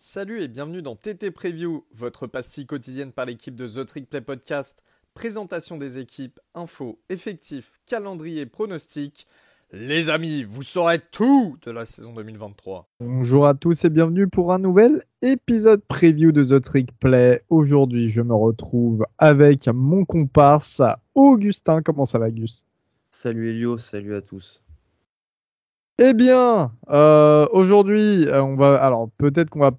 Salut et bienvenue dans TT Preview, votre pastille quotidienne par l'équipe de The Trick Play Podcast. Présentation des équipes, infos, effectifs, calendrier, pronostics. Les amis, vous saurez tout de la saison 2023. Bonjour à tous et bienvenue pour un nouvel épisode preview de The Trick Play. Aujourd'hui, je me retrouve avec mon comparse Augustin. Comment ça va, Gus? Salut Elio, salut à tous. Eh bien, euh, aujourd'hui, euh, on va. Alors, peut-être qu'on va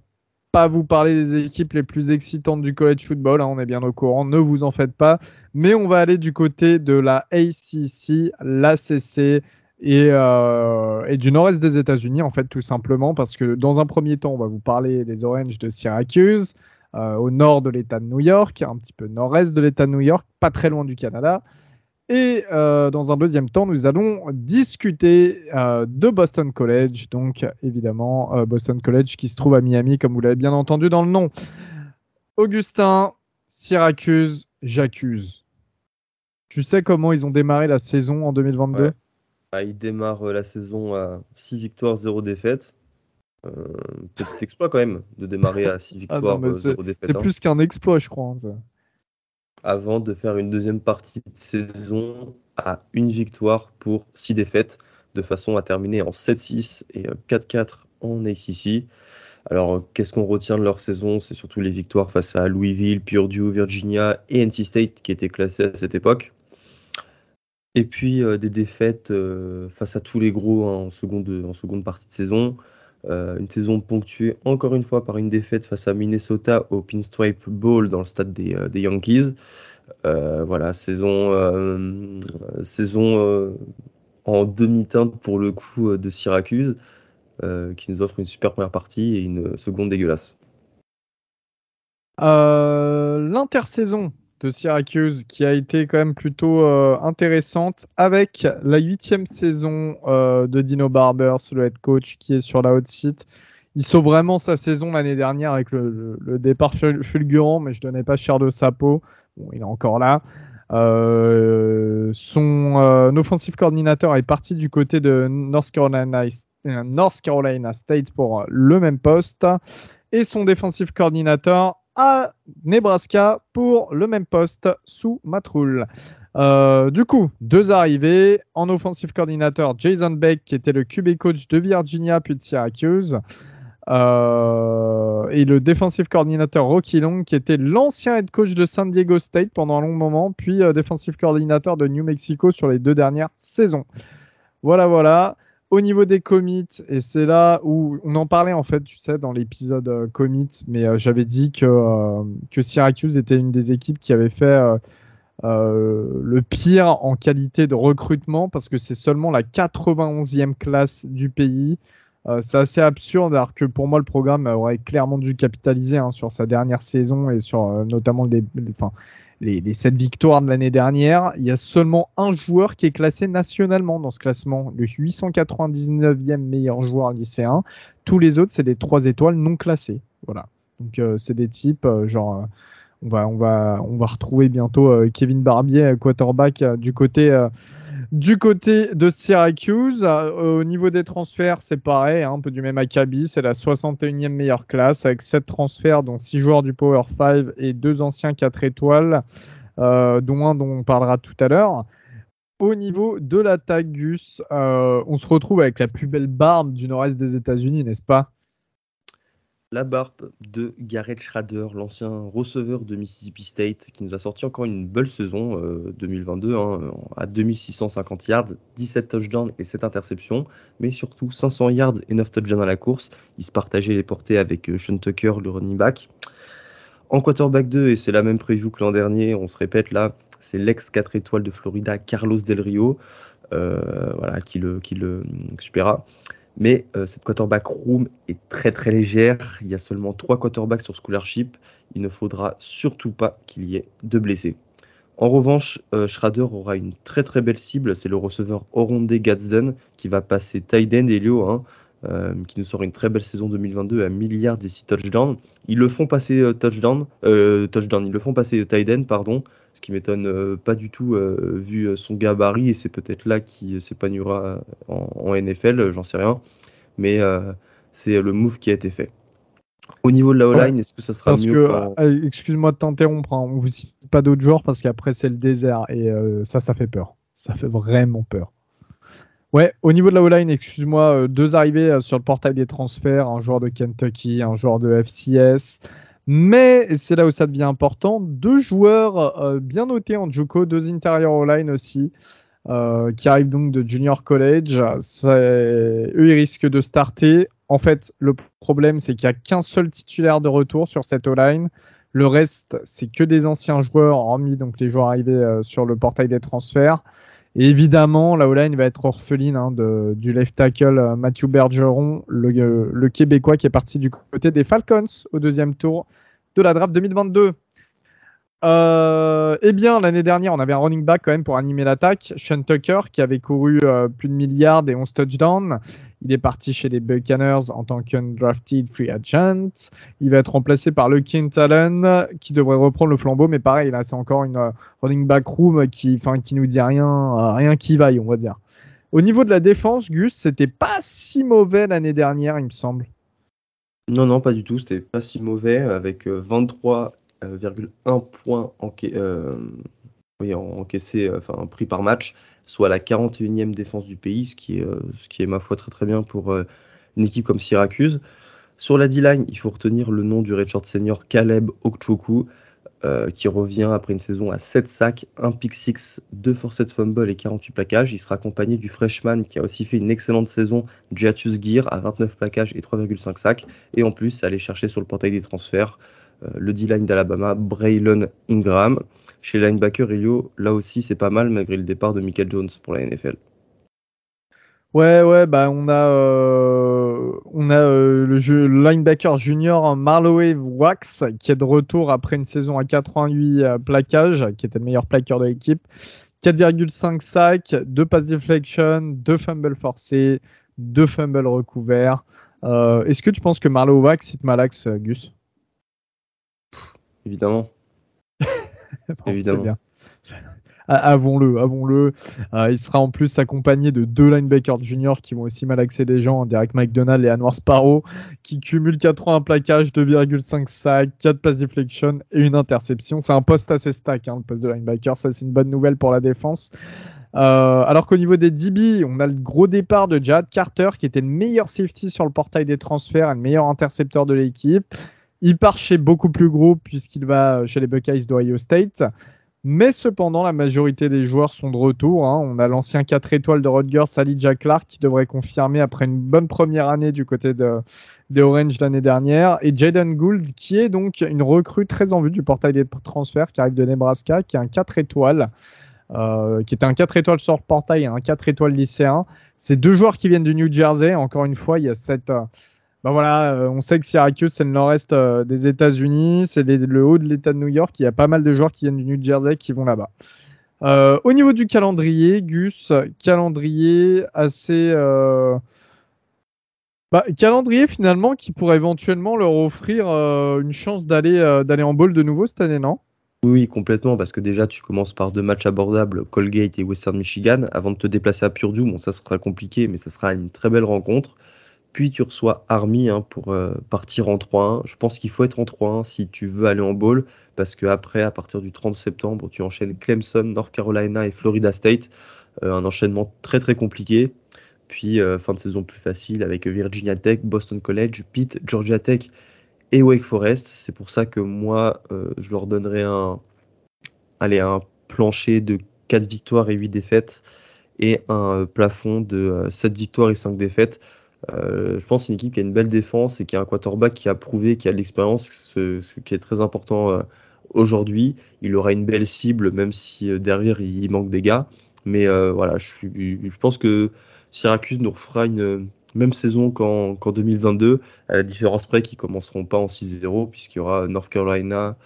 pas vous parler des équipes les plus excitantes du college football, hein, on est bien au courant, ne vous en faites pas. Mais on va aller du côté de la ACC, l'ACC et, euh, et du nord-est des États-Unis, en fait, tout simplement, parce que dans un premier temps, on va vous parler des Orange de Syracuse, euh, au nord de l'État de New York, un petit peu nord-est de l'État de New York, pas très loin du Canada. Et euh, dans un deuxième temps, nous allons discuter euh, de Boston College. Donc, évidemment, euh, Boston College qui se trouve à Miami, comme vous l'avez bien entendu dans le nom. Augustin, Syracuse, j'accuse. Tu sais comment ils ont démarré la saison en 2022 ouais. ah, Ils démarrent la saison à 6 victoires, 0 défaites. Petit exploit quand même de démarrer à 6 victoires, ah 0 défaites. C'est hein. plus qu'un exploit, je crois. Hein, avant de faire une deuxième partie de saison à une victoire pour six défaites, de façon à terminer en 7-6 et 4-4 en ACC. Alors, qu'est-ce qu'on retient de leur saison? C'est surtout les victoires face à Louisville, Purdue, Virginia et NC State qui étaient classés à cette époque. Et puis euh, des défaites euh, face à tous les gros en, seconde, en seconde partie de saison. Euh, une saison ponctuée encore une fois par une défaite face à Minnesota au Pinstripe Bowl dans le stade des, euh, Yankees. Euh, voilà, saison, saison en demi-teinte pour le coup de Syracuse, qui nous offre une super première partie et une seconde dégueulasse. L'intersaison de Syracuse qui a été quand même plutôt euh, intéressante avec la huitième saison euh, de Dino Barber, le head coach qui est sur la haute site. Il sauve vraiment sa saison l'année dernière avec le, départ fulgurant, mais je donnais pas cher de sa peau. Bon, il est encore là. Euh, son offensive coordinateur est parti du côté de North Carolina, North Carolina State pour le même poste. Et son defensive coordinator à Nebraska pour le même poste sous Matroul. Euh, du coup, deux arrivées. En offensive coordinateur, Jason Beck, qui était le QB coach de Virginia puis de Syracuse. Euh, et le defensive coordinateur Rocky Long, qui était l'ancien head coach de San Diego State pendant un long moment, puis euh, defensive coordinateur de New Mexico sur les deux dernières saisons. Voilà, voilà au niveau des commits, et c'est là où on en parlait en fait, tu sais, dans l'épisode euh, mais euh, j'avais dit que, euh, que Syracuse était une des équipes qui avait fait euh, le pire en qualité de recrutement parce que c'est seulement la 91e classe du pays. c'est assez absurde alors que pour moi le programme aurait clairement dû capitaliser hein, sur sa dernière saison et sur notamment les, les, les, les 7 victoires de l'année dernière, il y a seulement un joueur qui est classé nationalement dans ce classement, le 899e meilleur joueur lycéen. Tous les autres, c'est des 3 étoiles non classées. Voilà. Donc, euh, c'est des types, euh, genre, euh, on, va, on, va, on va retrouver bientôt Kevin Barbier, quarterback, du côté du côté de Syracuse, euh, au niveau des transferts, c'est pareil, hein, un peu du même acabit. C'est la 61e meilleure classe avec 7 transferts, dont 6 joueurs du Power 5 et 2 anciens 4 étoiles, euh, dont un dont on parlera tout à l'heure. Au niveau de l'attaque, Gus, euh, on se retrouve avec la plus belle barbe du nord-est des États-Unis, n'est-ce pas? La barbe de Garrett Schrader, l'ancien receveur de Mississippi State, qui nous a sorti encore une belle saison euh, 2022, hein, à 2650 yards, 17 touchdowns et 7 interceptions, mais surtout 500 yards et 9 touchdowns à la course. Il se partageait les portées avec euh, Sean Tucker, le running back. En quarterback 2, et c'est la même preview que l'an dernier, on se répète là, c'est l'ex 4 étoiles de Florida, Carlos Del Rio, euh, voilà, qui le, qui. Mais euh, cette quarterback room est très très légère. Il y a seulement trois quarterbacks sur scholarship. Il ne faudra surtout pas qu'il y ait de blessés. En revanche, euh, Schrader aura une très très belle cible. C'est le receveur Oronde Gadsden qui va passer tight end Elio, hein, euh, qui nous sort une très belle saison 2022 à milliard et 6 touchdowns. Ils le font passer euh, touchdown, touchdown, ils le font passer end, pardon, ce qui m'étonne euh, pas du tout euh, vu son gabarit et c'est peut-être là qu'il s'épanouira en, en, NFL, j'en sais rien, mais euh, c'est le move qui a été fait. Au niveau de la O-line, est-ce que ça sera Parce mieux que, euh, excuse-moi de t'interrompre, hein, on vous cite pas d'autres joueurs parce qu'après c'est le désert et euh, ça, ça fait peur. Ça fait vraiment peur. Ouais, au niveau de la O-line, excuse-moi, euh, deux arrivées euh, sur le portail des transferts, un joueur de Kentucky, un joueur de FCS. Mais c'est là où ça devient important, deux joueurs euh, bien notés en JUCO, deux intérieurs O-line aussi, qui arrivent donc de Junior College. Eux, ils risquent de starter. En fait, le problème, c'est qu'il n'y a qu'un seul titulaire de retour sur cette O-line. Le reste, c'est que des anciens joueurs, hormis donc les joueurs arrivés sur le portail des transferts. Et évidemment, la O-line va être orpheline hein, du left tackle euh, Matthew Bergeron, le, euh, le Québécois qui est parti du côté des Falcons au deuxième tour de la draft 2022. Euh, eh bien, l'année dernière, on avait un running back quand même pour animer l'attaque, Sean Tucker, qui avait couru plus de milliards et 11 touchdowns. Il est parti chez les Buccaneers en tant qu'undrafted free agent. Il va être remplacé par le Allen, qui devrait reprendre le flambeau, mais pareil, là, c'est encore une euh, running back room qui, qui nous dit rien, euh, rien qui vaille, on va dire. Au niveau de la défense, Gus, c'était pas si mauvais l'année dernière, il me semble. Non, non, pas du tout. C'était pas si mauvais avec euh, 23,1 points enca- euh, en- encaissés, enfin pris par match, soit la 41e défense du pays, ce qui est, euh, ce qui est ma foi très très bien pour euh, une équipe comme Syracuse. Sur la D-line, il faut retenir le nom du redshirt senior Caleb Okchoku, euh, qui revient après une saison à 7 sacs, 1 pick 6, 2 forced fumble et 48 plaquages. Il sera accompagné du freshman qui a aussi fait une excellente saison, Jatius Gear, à 29 plaquages et 3,5 sacs. Et en plus, aller chercher sur le portail des transferts le D-line d'Alabama, Braylon Ingram. Chez linebacker, Elio, là aussi, c'est pas mal malgré le départ de Michael Jones pour la NFL. Ouais, ouais, bah on a, euh, on a euh, le linebacker junior Marlowe Wax qui est de retour après une saison à 88 euh, plaquages, qui était le meilleur plaqueur de l'équipe. 4,5 sacs, 2 passes deflection, 2 fumbles forcés, 2 fumbles recouverts. Euh, Est-ce que tu penses que Marlowe Wax, il te malaxe, euh, Gus? Évidemment. Bon, Évidemment. Avons-le, avons-le. Euh, il sera en plus accompagné de deux linebackers juniors qui vont aussi malaxer des gens, Derek McDonald et Anwar Sparrow, qui cumulent 81 plaquages, 2,5 sacs, 4 passes deflection et une interception. C'est un poste assez stack, hein, le poste de linebacker. Ça, c'est une bonne nouvelle pour la défense. Euh, alors qu'au niveau des DB, on a le gros départ de Jad Carter, qui était le meilleur safety sur le portail des transferts et le meilleur intercepteur de l'équipe. Il part chez beaucoup plus gros puisqu'il va chez les Buckeyes d'Ohio State. Mais cependant, la majorité des joueurs sont de retour. hein. On a l'ancien 4 étoiles de Rutgers, Ali Jack Clark, qui devrait confirmer après une bonne première année du côté de, des Orange l'année dernière. Et Jaden Gould, qui est donc une recrue très en vue du portail des transferts, qui arrive de Nebraska, qui est un 4 étoiles, euh, qui était un 4 étoiles sur le portail et un 4 étoiles lycéen. C'est deux joueurs qui viennent du New Jersey. Encore une fois, il y a cette. Ben voilà, euh, on sait que Syracuse, c'est le nord-est euh, des États-Unis, c'est le haut de l'État de New York. Il y a pas mal de joueurs qui viennent du New Jersey qui vont là-bas. Euh, au niveau du calendrier, Gus, calendrier assez. bah, calendrier finalement qui pourrait éventuellement leur offrir une chance d'aller en bowl de nouveau cette année, non? Oui, oui, complètement, parce que déjà, tu commences par deux matchs abordables, Colgate et Western Michigan, avant de te déplacer à Purdue. Bon, ça sera compliqué, mais ça sera une très belle rencontre. Puis tu reçois Army hein, pour euh, partir en 3-1. Je pense qu'il faut être en 3-1 si tu veux aller en bowl, parce que après, à partir du 30 septembre, tu enchaînes Clemson, North Carolina et Florida State. Euh, un enchaînement très très compliqué. Puis euh, fin de saison plus facile avec Virginia Tech, Boston College, Pitt, Georgia Tech et Wake Forest. C'est pour ça que moi, je leur donnerai un, allez, un plancher de 4 victoires et 8 défaites et un plafond de euh, 7 victoires et 5 défaites. Euh, je pense que c'est une équipe qui a une belle défense et qui a un quarterback qui a prouvé, qui a de l'expérience, ce, qui est très important euh, aujourd'hui. Il aura une belle cible, même si euh, derrière il manque des gars. Mais voilà, je, pense que Syracuse nous refera une même saison qu'en qu'en 2022, à la différence près qu'ils commenceront pas en 6-0, puisqu'il y aura North Carolina,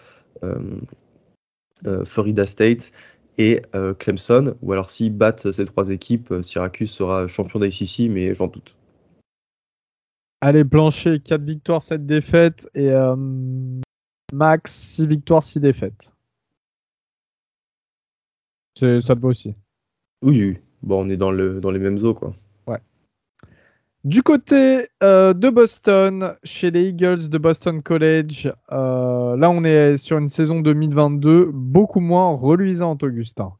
Florida State et Clemson. Ou alors s'ils battent ces trois équipes, Syracuse sera champion d'ACC, mais j'en doute. Allez, plancher, 4 victoires, 7 défaites et euh, max 6 victoires, 6 défaites. C'est- Ça te va aussi. Oui, oui. Bon, on est dans, le, dans les mêmes eaux, quoi. Du côté euh, de Boston, chez les Eagles de Boston College, euh, là on est sur une saison 2022 beaucoup moins reluisante, Augustin.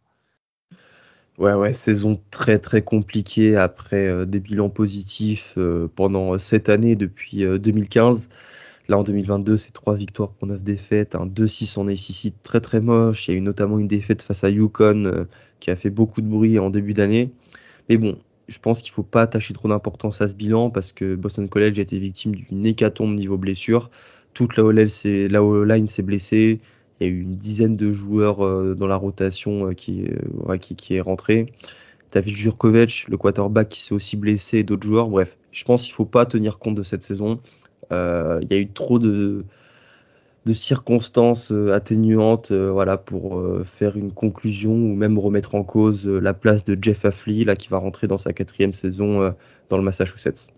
Ouais, ouais, saison très très compliquée après euh, des bilans positifs pendant cette année depuis 2015. Là en 2022, c'est 3 victoires pour 9 défaites, un 2-6 en ACC très très moche. Il y a eu notamment une défaite face à Yukon qui a fait beaucoup de bruit en début d'année. Mais bon, je pense qu'il ne faut pas attacher trop d'importance à ce bilan parce que Boston College a été victime d'une hécatombe niveau blessure. Toute la O-line s'est blessée. Il y a eu une dizaine de joueurs euh, dans la rotation euh, qui, euh, qui, est rentré. David le quarterback, qui s'est aussi blessé, et d'autres joueurs. Bref, je pense qu'il ne faut pas tenir compte de cette saison. il y a eu trop de, circonstances atténuantes voilà, pour faire une conclusion ou même remettre en cause la place de Jeff Affley, là, qui va rentrer dans sa quatrième saison dans le Massachusetts.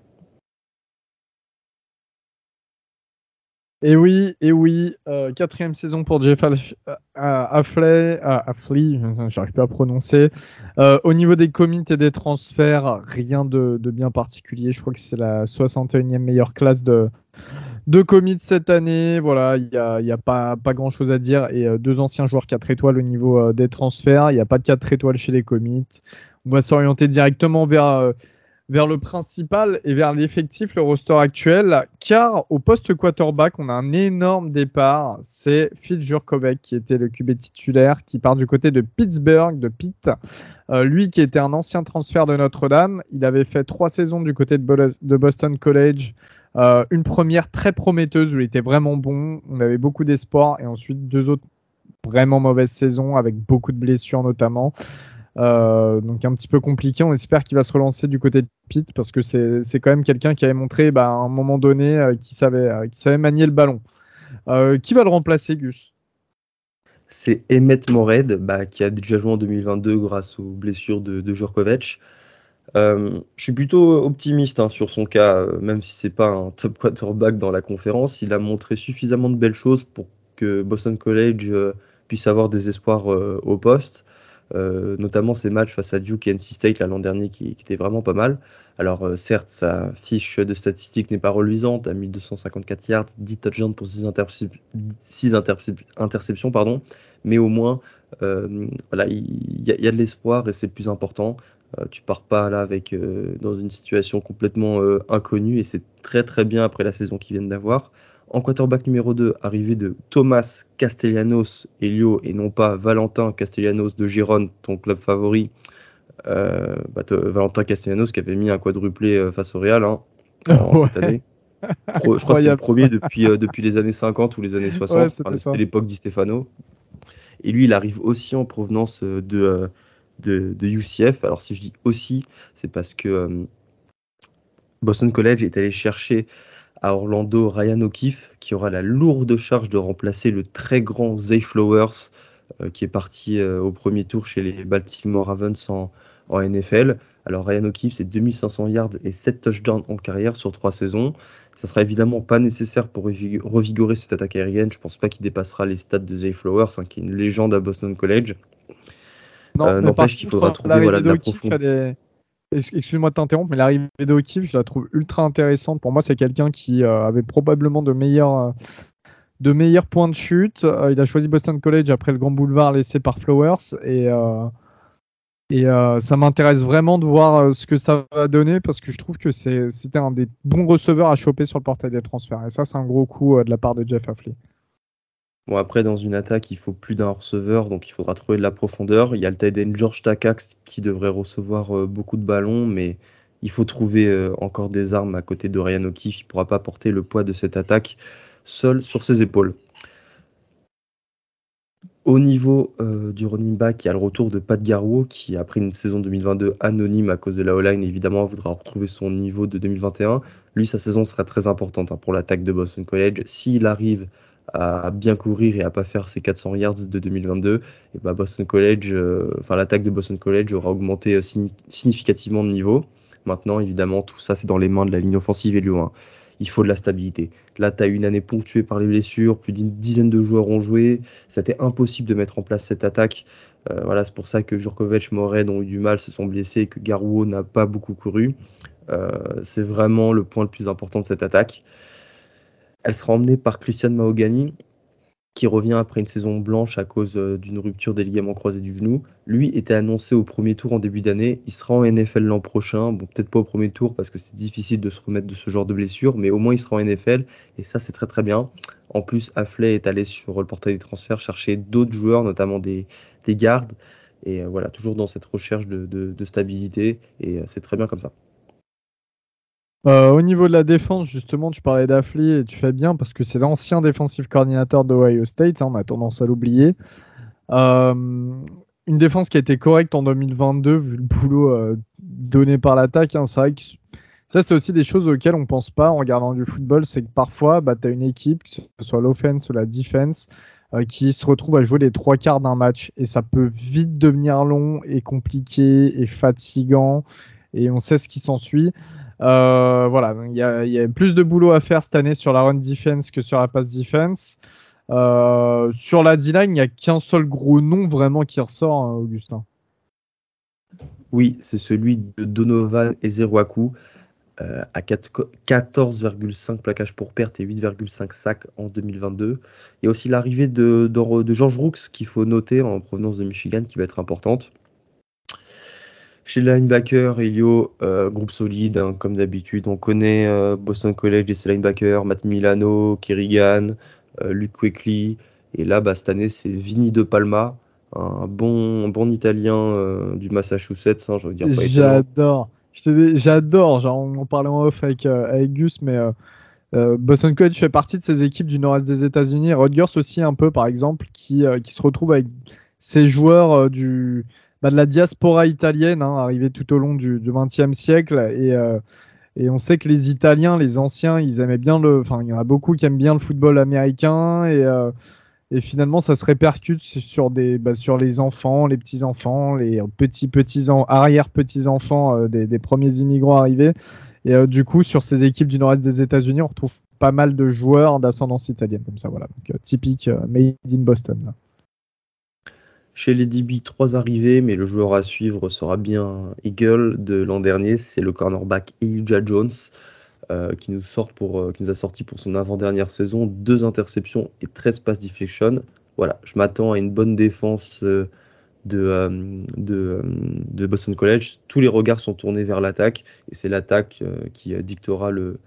Et oui, et oui, quatrième saison pour Jeff Affley, Affley, j'arrive pas à prononcer. au niveau des commits et des transferts, rien de, de bien particulier. Je crois que c'est la 61e meilleure classe de, deux commits cette année, voilà, il n'y a, y a, pas, grand chose à dire. Et euh, deux anciens joueurs 4 étoiles au niveau euh, des transferts. Il n'y a pas de 4 étoiles chez les commits. On va s'orienter directement vers, euh, vers le principal et vers l'effectif, le roster actuel. Car au poste quarterback, on a un énorme départ. C'est Phil Jurkovec qui était le QB titulaire, qui part du côté de Pittsburgh, de Pitt. lui qui était un ancien transfert de Notre-Dame. Il avait fait trois saisons du côté de Boston College. Euh, une première très prometteuse où il était vraiment bon, on avait beaucoup d'espoir, et ensuite deux autres vraiment mauvaises saisons avec beaucoup de blessures notamment. Euh, donc un petit peu compliqué. On espère qu'il va se relancer du côté de Pitt parce que c'est quand même quelqu'un qui avait montré bah, à un moment donné euh, qu'il savait, savait manier le ballon. qui va le remplacer, Gus? C'est Emmett Mored bah, qui a déjà joué en 2022 grâce aux blessures de, de Jurkovic. Euh, je suis plutôt optimiste hein, sur son cas, euh, même si c'est pas un top quarterback dans la conférence. Il a montré suffisamment de belles choses pour que Boston College euh, puisse avoir des espoirs au poste. Notamment ses matchs face à Duke et NC State l'an dernier qui, étaient vraiment pas mal. Alors certes, sa fiche de statistiques n'est pas reluisante, à 1254 yards, 10 touchdowns pour 6, interceptions, pardon, mais au moins voilà, il y, a de l'espoir et c'est le plus important. Euh, tu pars pas là avec euh, dans une situation complètement euh, inconnue et c'est très très bien après la saison qu'ils viennent d'avoir. En quarterback numéro 2, arrivé de Thomas Castellanos Elio et non pas Valentin Castellanos de Gironne, ton club favori. Bah, Valentin Castellanos qui avait mis un quadruplé face au Real hein, cette année. je crois que c'était le premier depuis, depuis les années 50 ou les années 60. c'était l'époque Di Stefano. Et lui, il arrive aussi en provenance de, de, UCF. Alors si je dis aussi, c'est parce que euh, Boston College est allé chercher à Orlando Ryan O'Keefe, qui aura la lourde charge de remplacer le très grand Zay Flowers, euh, qui est parti euh, au premier tour chez les Baltimore Ravens en, en NFL. Alors Ryan O'Keefe, c'est 2500 yards et 7 touchdowns en carrière sur 3 saisons. Ça sera évidemment pas nécessaire pour revigorer cette attaque aérienne. Je pense pas qu'il dépassera les stats de Zay Flowers, hein, qui est une légende à Boston College. Non, euh, n'empêche qu'il faudra trouver voilà, de la profondeur. Excuse-moi de t'interrompre, mais l'arrivée d'O'Keefe, je la trouve ultra intéressante. Pour moi, c'est quelqu'un qui euh, avait probablement de meilleurs, euh, de meilleurs points de chute. il a choisi Boston College après le grand boulevard laissé par Flowers. Et, et ça m'intéresse vraiment de voir ce que ça va donner parce que je trouve que c'était un des bons receveurs à choper sur le portail des transferts. Et ça, c'est un gros coup de la part de Jeff Affley. Bon, après, dans une attaque, il faut plus d'un receveur, donc il faudra trouver de la profondeur. Il y a le tight George Takax qui devrait recevoir euh, beaucoup de ballons, mais il faut trouver euh, encore des armes à côté de Ryan O'Keefe. Il ne pourra pas porter le poids de cette attaque seul sur ses épaules. Au niveau euh, du running back, il y a le retour de Pat Garwo qui, après une saison 2022 anonyme à cause de la O-line, évidemment, voudra retrouver son niveau de 2021. Lui, sa saison sera très importante hein, pour l'attaque de Boston College. S'il arrive à bien courir et à pas faire ses 400 yards de 2022, et bah Boston College, euh, l'attaque de Boston College aura augmenté euh, significativement de niveau. Maintenant, évidemment, tout ça c'est dans les mains de la ligne offensive et Lyon. Il faut de la stabilité. Là, tu as une année ponctuée par les blessures, plus d'une dizaine de joueurs ont joué. C'était impossible de mettre en place cette attaque. Euh, voilà, c'est pour ça que Jurkovic, Mored ont eu du mal, se sont blessés et que Garou n'a pas beaucoup couru. c'est vraiment le point le plus important de cette attaque. Elle sera emmenée par Christian Mahogany, qui revient après une saison blanche à cause euh, d'une rupture des ligaments croisés du genou. Lui était annoncé au premier tour en début d'année. Il sera en NFL l'an prochain. Bon, peut-être pas au premier tour parce que c'est difficile de se remettre de ce genre de blessure, mais au moins il sera en NFL et ça c'est très très bien. En plus, Affley est allé sur le portail des transferts chercher d'autres joueurs, notamment des, des gardes. Et euh, voilà, toujours dans cette recherche de, de stabilité et euh, c'est très bien comme ça. Euh, au niveau de la défense, justement, tu parlais d'Affli et tu fais bien parce que c'est l'ancien défensif coordinateur d'Ohio State, hein, on a tendance à l'oublier. Euh, une défense qui a été correcte en 2022 vu le boulot euh, donné par l'attaque. Hein, c'est vrai que ça, c'est aussi des choses auxquelles on pense pas en regardant du football. C'est que parfois, bah, tu as une équipe, que ce soit l'offense ou la defense, qui se retrouve à jouer les trois quarts d'un match. Et ça peut vite devenir long et compliqué et fatigant. Et on sait ce qui s'ensuit. Euh, voilà, il y, a, plus de boulot à faire cette année sur la run defense que sur la pass defense. Euh, sur la D-line, il n'y a qu'un seul gros nom vraiment qui ressort, hein, Augustin. Oui, c'est celui de Donovan Ezeruaku euh, à 14,5 plaquages pour perte et 8,5 sacs en 2022. Il y a aussi l'arrivée de, de, George Brooks qu'il faut noter en provenance de Michigan qui va être importante. Chez les linebackers, Elio, euh, groupe solide, hein, comme d'habitude. On connaît euh, Boston College et ses linebackers, Matt Milano, Kerrigan, euh, Luke Quickly. Et là, bah, cette année, c'est Vini De Palma, un bon, bon Italien du Massachusetts. Hein, J'adore. J'adore. On en parlait en off avec, avec Gus, mais Boston College fait partie de ces équipes du nord-est des États-Unis. Rutgers aussi, un peu, par exemple, qui, qui se retrouve avec ces joueurs du bah, de la diaspora italienne, hein, arrivée tout au long du XXe siècle. Euh, et, on sait que les Italiens, les anciens, ils aimaient bien le. Enfin, il y en a beaucoup qui aiment bien le football américain. Et, euh, finalement, ça se répercute sur, des, bah, sur les enfants, les petits-enfants, les petits, petits, arrière-petits-enfants euh, des, premiers immigrants arrivés. Et du coup, sur ces équipes du nord-est des États-Unis, on retrouve pas mal de joueurs d'ascendance italienne, comme ça, voilà. Donc, typique Made in Boston. Chez les DB, trois arrivées, mais le joueur à suivre sera bien Eagle de l'an dernier. C'est le cornerback Elijah Jones euh, euh, qui nous a sorti pour son avant-dernière saison deux interceptions et 13 passes deflection. Voilà, je m'attends à une bonne défense euh, de, Boston College. Tous les regards sont tournés vers l'attaque et c'est l'attaque qui dictera le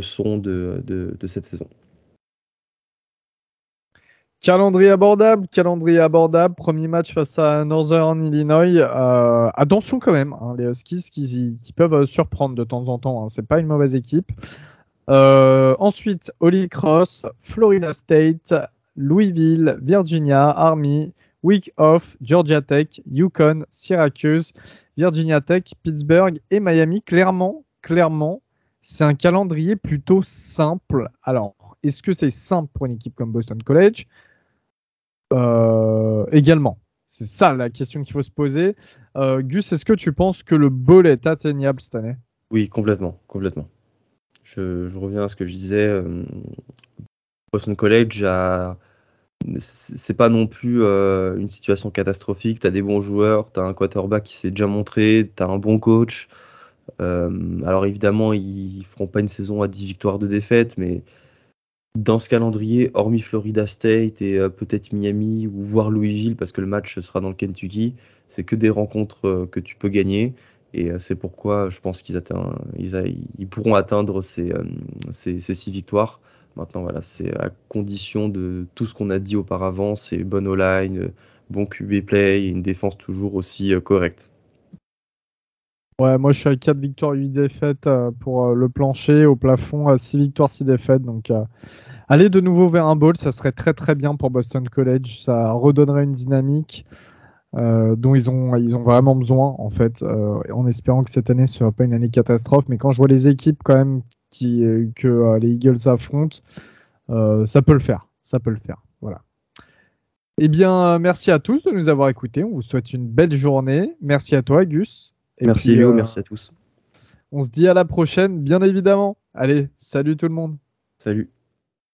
son de cette saison. Calendrier abordable, calendrier abordable. Premier match face à Northern Illinois. Euh, attention quand même, hein, les Huskies qui, peuvent surprendre de temps en temps. Hein, c'est pas une mauvaise équipe. Euh, ensuite, Holy Cross, Florida State, Louisville, Virginia, Army, Week Off, Georgia Tech, Yukon, Syracuse, Virginia Tech, Pittsburgh et Miami. Clairement, clairement, c'est un calendrier plutôt simple. Alors, est-ce que c'est simple pour une équipe comme Boston College? euh, également. C'est ça la question qu'il faut se poser. Euh, Gus, est-ce que tu penses que le bowl est atteignable cette année? Oui, complètement, complètement. Je, reviens à ce que je disais. Euh, Boston College c'est pas non plus une situation catastrophique. Tu as des bons joueurs, tu as un quarterback qui s'est déjà montré, tu as un bon coach. alors évidemment, ils feront pas une saison à 10 victoires de défaite, mais dans ce calendrier, hormis Florida State et euh, peut-être Miami ou voir Louisville parce que le match sera dans le Kentucky, c'est que des rencontres euh, que tu peux gagner. Et euh, c'est pourquoi je pense qu'ils ils, pourront atteindre ces, six victoires. Maintenant, voilà, c'est à condition de tout ce qu'on a dit auparavant, c'est bonne O-line, bon QB play une défense toujours aussi correcte. Ouais, moi je suis à 4 victoires, 8 défaites pour le plancher, au plafond, 6 victoires, 6 défaites. Donc aller de nouveau vers un bowl, ça serait très très bien pour Boston College. Ça redonnerait une dynamique euh, dont ils ont, ils vraiment besoin en fait, euh, en espérant que cette année ne soit pas une année catastrophe. Mais quand je vois les équipes quand même qui, que euh, les Eagles affrontent, ça peut le faire. Ça peut le faire. Voilà. Eh bien, merci à tous de nous avoir écoutés. On vous souhaite une belle journée. Merci à toi, Gus. Merci Léo, merci à tous. On se dit à la prochaine, bien évidemment. Allez, salut tout le monde. Salut.